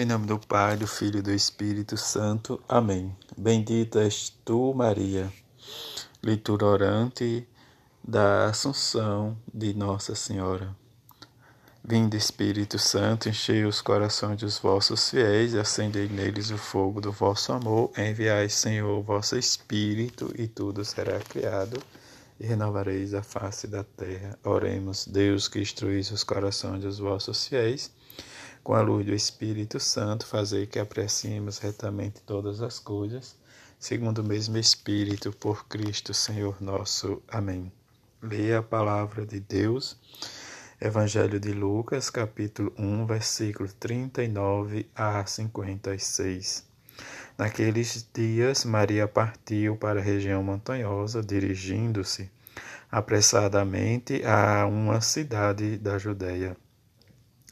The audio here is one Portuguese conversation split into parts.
Em nome do Pai, do Filho e do Espírito Santo. Amém. Bendita és tu, Maria, leitura orante da Assunção de Nossa Senhora. Vinde, Espírito Santo, enchei os corações dos vossos fiéis e acendei neles o fogo do vosso amor. Enviai, Senhor, o vosso Espírito, e tudo será criado, e renovareis a face da terra. Oremos, Deus, que instruís os corações dos vossos fiéis com a luz do Espírito Santo, fazer que apreciemos retamente todas as coisas, segundo o mesmo Espírito, por Cristo Senhor nosso. Amém. Leia a palavra de Deus, Evangelho de Lucas, capítulo 1, versículo 39 a 56. Naqueles dias, Maria partiu para a região montanhosa, dirigindo-se apressadamente a uma cidade da Judéia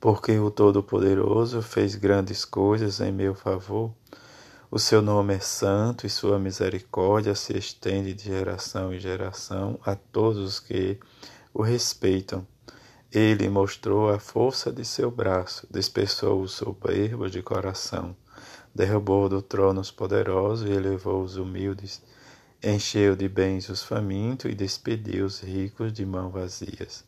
porque o Todo-Poderoso fez grandes coisas em meu favor. O seu nome é santo e sua misericórdia se estende de geração em geração a todos os que o respeitam. Ele mostrou a força de seu braço, dispersou os soberbos de coração, derrubou do trono os poderosos e elevou os humildes, encheu de bens os famintos e despediu os ricos de mãos vazias.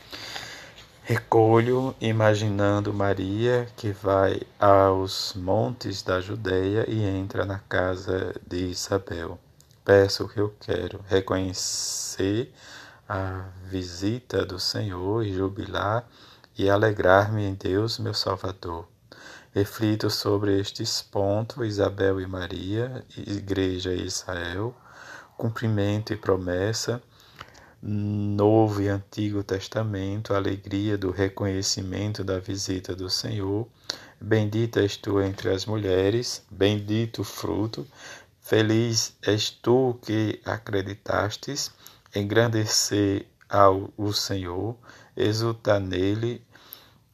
Recolho imaginando Maria que vai aos montes da Judéia e entra na casa de Isabel. Peço o que eu quero, reconhecer a visita do Senhor e jubilar e alegrar-me em Deus, meu Salvador. Reflito sobre estes pontos, Isabel e Maria, Igreja e Israel, cumprimento e promessa, Novo e Antigo Testamento, a alegria do reconhecimento da visita do Senhor. Bendita és tu entre as mulheres, bendito o fruto. Feliz és tu que acreditastes, engrandecer ao o Senhor, exultar nele,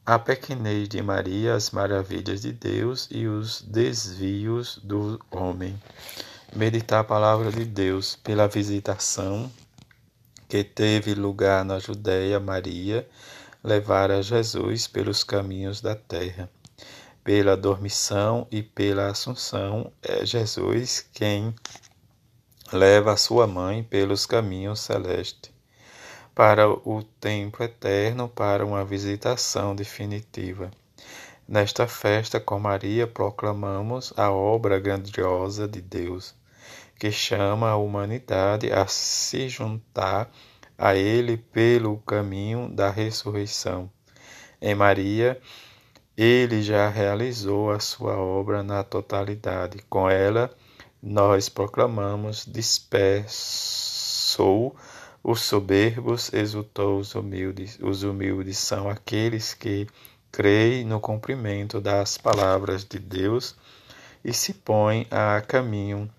a pequenez de Maria, as maravilhas de Deus e os desvios do homem. Meditar a palavra de Deus pela visitação que teve lugar na Judéia, Maria levara Jesus pelos caminhos da terra. Pela dormição e pela assunção, é Jesus quem leva sua mãe pelos caminhos celestes, para o tempo eterno, para uma visitação definitiva. Nesta festa, com Maria, proclamamos a obra grandiosa de Deus que chama a humanidade a se juntar a Ele pelo caminho da ressurreição. Em Maria, ele já realizou a sua obra na totalidade. Com ela, nós proclamamos: dispersou os soberbos, exultou os humildes. Os humildes são aqueles que creem no cumprimento das palavras de Deus e se põem a caminho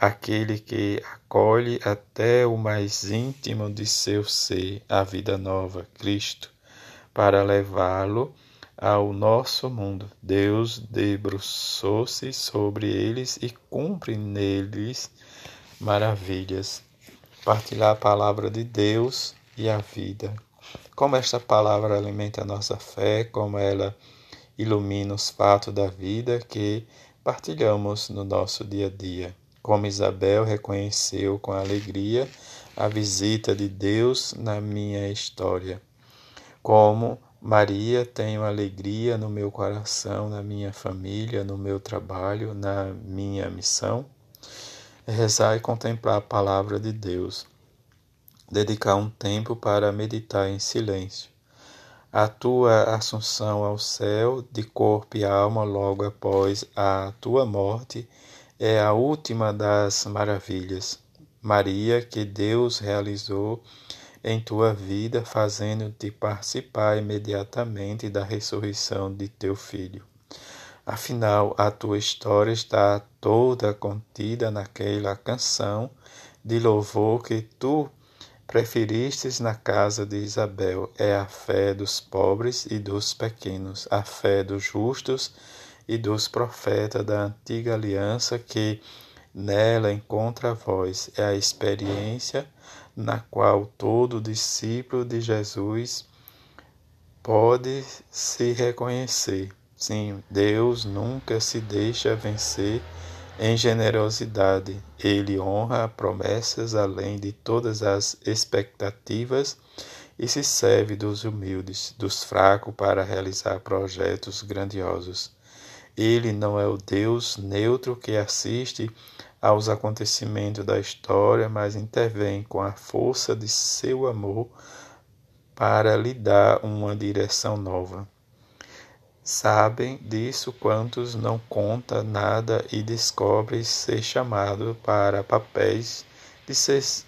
aquele que acolhe até o mais íntimo de seu ser a vida nova, Cristo, para levá-lo ao nosso mundo. Deus debruçou-se sobre eles e cumpre neles maravilhas. Partilhar a palavra de Deus e a vida. Como esta palavra alimenta a nossa fé, como ela ilumina os fatos da vida que partilhamos no nosso dia a dia. Como Isabel reconheceu com alegria a visita de Deus na minha história. Como Maria, tenho alegria no meu coração, na minha família, no meu trabalho, na minha missão. Rezar e contemplar a palavra de Deus. Dedicar um tempo para meditar em silêncio. A tua assunção ao céu, de corpo e alma, logo após a tua morte, é a última das maravilhas. Maria, que Deus realizou em tua vida, fazendo-te participar imediatamente da ressurreição de teu filho. Afinal, a tua história está toda contida naquela canção de louvor que tu preferistes na casa de Isabel. É a fé dos pobres e dos pequenos, a fé dos justos e dos profetas da antiga aliança que nela encontra a voz. É a experiência na qual todo discípulo de Jesus pode se reconhecer. Sim, Deus nunca se deixa vencer em generosidade. Ele honra promessas além de todas as expectativas e se serve dos humildes, dos fracos para realizar projetos grandiosos. Ele não é o Deus neutro que assiste aos acontecimentos da história, mas intervém com a força de seu amor para lhe dar uma direção nova. Sabem disso quantos não conta nada e descobrem ser chamado para papéis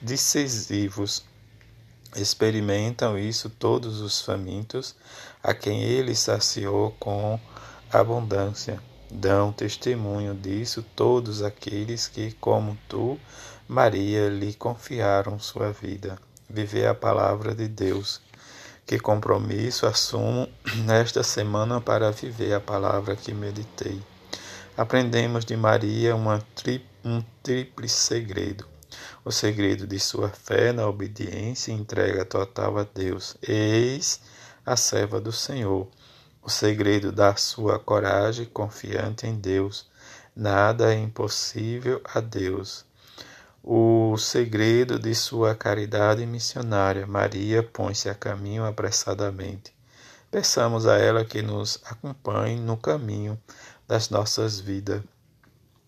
decisivos. Experimentam isso todos os famintos, a quem ele saciou com abundância. Dão testemunho disso todos aqueles que, como tu, Maria, lhe confiaram sua vida. Viver a palavra de Deus. Que compromisso assumo nesta semana para viver a palavra que meditei. Aprendemos de Maria tri, um tríplice segredo. O segredo de sua fé na obediência e entrega total a Deus. Eis a serva do Senhor o segredo da sua coragem confiante em Deus. Nada é impossível a Deus. O segredo de sua caridade missionária. Maria põe-se a caminho apressadamente. Peçamos a ela que nos acompanhe no caminho das nossas vidas.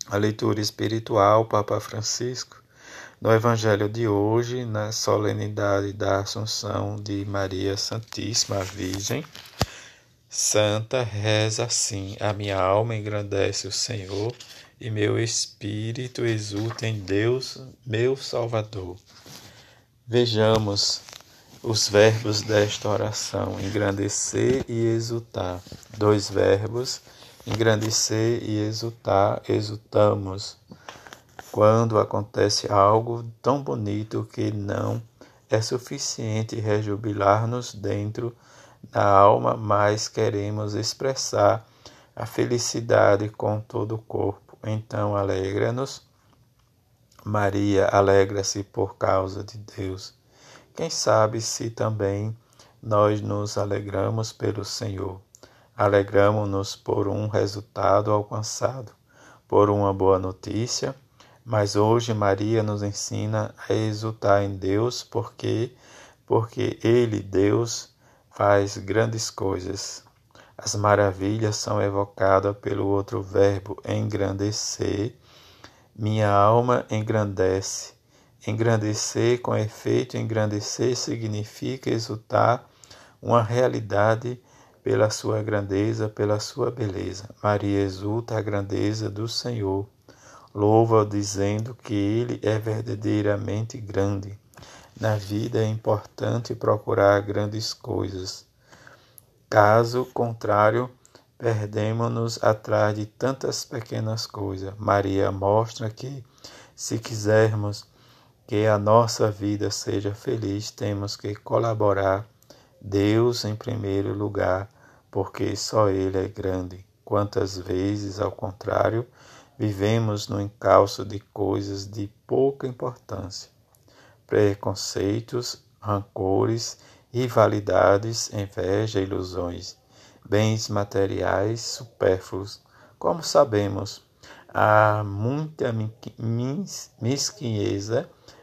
A leitura espiritual, Papa Francisco, no Evangelho de hoje, na solenidade da Assunção de Maria Santíssima Virgem, Santa reza assim: A minha alma engrandece o Senhor e meu espírito exulta em Deus, meu Salvador. Vejamos os verbos desta oração: engrandecer e exultar. Dois verbos: engrandecer e exultar. Exultamos quando acontece algo tão bonito que não é suficiente rejubilar-nos dentro na alma, mas queremos expressar a felicidade com todo o corpo. Então, alegra-nos. Maria alegra-se por causa de Deus. Quem sabe se também nós nos alegramos pelo Senhor. Alegramos-nos por um resultado alcançado, por uma boa notícia, mas hoje Maria nos ensina a exultar em Deus porque porque ele, Deus, faz grandes coisas. As maravilhas são evocadas pelo outro verbo engrandecer. Minha alma engrandece. Engrandecer, com efeito, engrandecer significa exultar uma realidade pela sua grandeza, pela sua beleza. Maria exulta a grandeza do Senhor. Louva-o dizendo que ele é verdadeiramente grande. Na vida é importante procurar grandes coisas. Caso contrário, perdemos-nos atrás de tantas pequenas coisas. Maria mostra que, se quisermos que a nossa vida seja feliz, temos que colaborar Deus em primeiro lugar, porque só Ele é grande. Quantas vezes, ao contrário, vivemos no encalço de coisas de pouca importância preconceitos, rancores, rivalidades, inveja, ilusões, bens materiais supérfluos. Como sabemos, há muita mesquinhez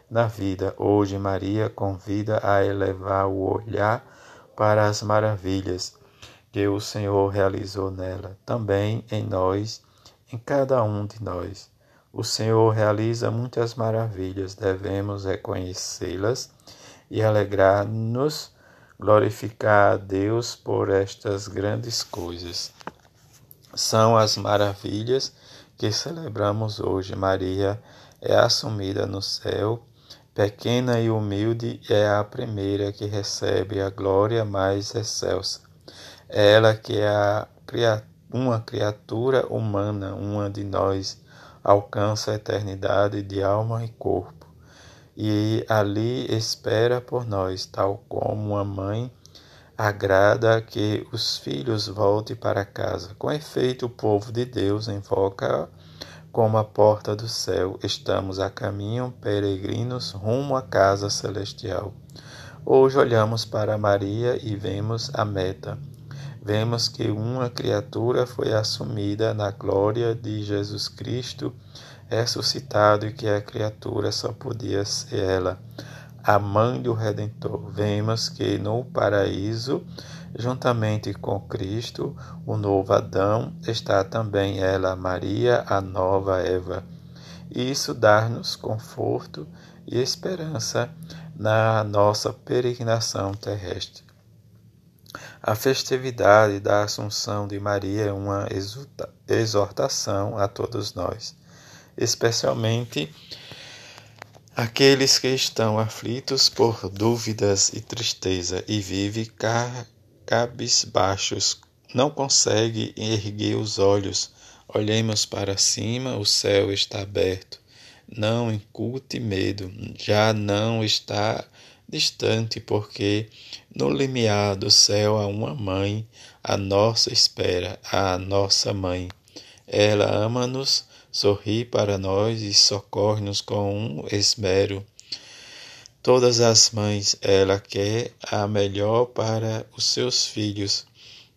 na vida. Hoje, Maria convida a elevar o olhar para as maravilhas que o Senhor realizou nela, também em nós, em cada um de nós. O Senhor realiza muitas maravilhas, devemos reconhecê-las e alegrar-nos, glorificar a Deus por estas grandes coisas. São as maravilhas que celebramos hoje. Maria é assumida no céu, pequena e humilde, é a primeira que recebe a glória mais excelsa. Ela que é uma criatura humana, uma de nós alcança a eternidade de alma e corpo, e ali espera por nós, tal como uma mãe agrada que os filhos voltem para casa. Com efeito, o povo de Deus invoca como a porta do céu. Estamos a caminho, peregrinos, rumo à casa celestial. Hoje olhamos para Maria e vemos a meta vemos que uma criatura foi assumida na glória de Jesus Cristo ressuscitado e que a criatura só podia ser ela, a mãe do Redentor. Vemos que no paraíso, juntamente com Cristo, o novo Adão, está também ela, Maria, a nova Eva. Isso dá-nos conforto e esperança na nossa peregrinação terrestre. A festividade da Assunção de Maria é uma exortação a todos nós, especialmente aqueles que estão aflitos por dúvidas e tristeza e vivem cabisbaixos, não conseguem erguer os olhos. Olhemos para cima, o céu está aberto. Não incute medo, já não está distante, porque no limiar do céu há uma mãe, a nossa espera, a nossa mãe. Ela ama-nos, sorri para nós e socorre-nos com um esmero. Todas as mães, ela quer a melhor para os seus filhos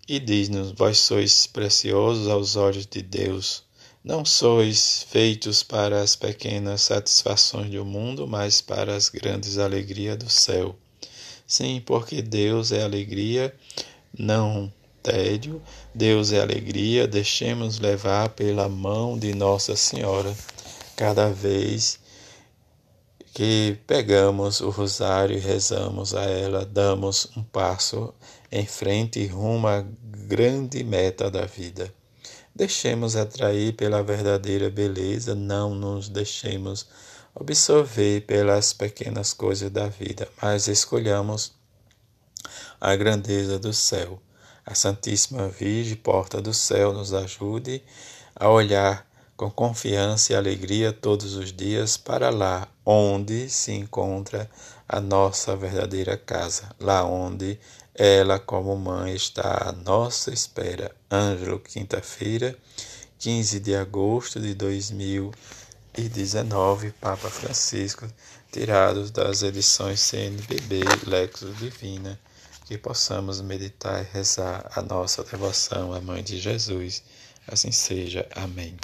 e diz-nos: Vós sois preciosos aos olhos de Deus. Não sois feitos para as pequenas satisfações do mundo, mas para as grandes alegrias do céu. Sim, porque Deus é alegria, não tédio. Deus é alegria, deixemos levar pela mão de Nossa Senhora cada vez que pegamos o rosário e rezamos a ela, damos um passo em frente rumo à grande meta da vida. Deixemos atrair pela verdadeira beleza, não nos deixemos absorver pelas pequenas coisas da vida, mas escolhamos a grandeza do céu. A Santíssima Virgem, porta do céu, nos ajude a olhar com confiança e alegria todos os dias para lá onde se encontra a nossa verdadeira casa, lá onde ela, como mãe, está à nossa espera. Ângelo, quinta-feira, 15 de agosto de 2019, Papa Francisco, tirados das edições CNBB Lexo Divina, que possamos meditar e rezar a nossa devoção à Mãe de Jesus. Assim seja. Amém.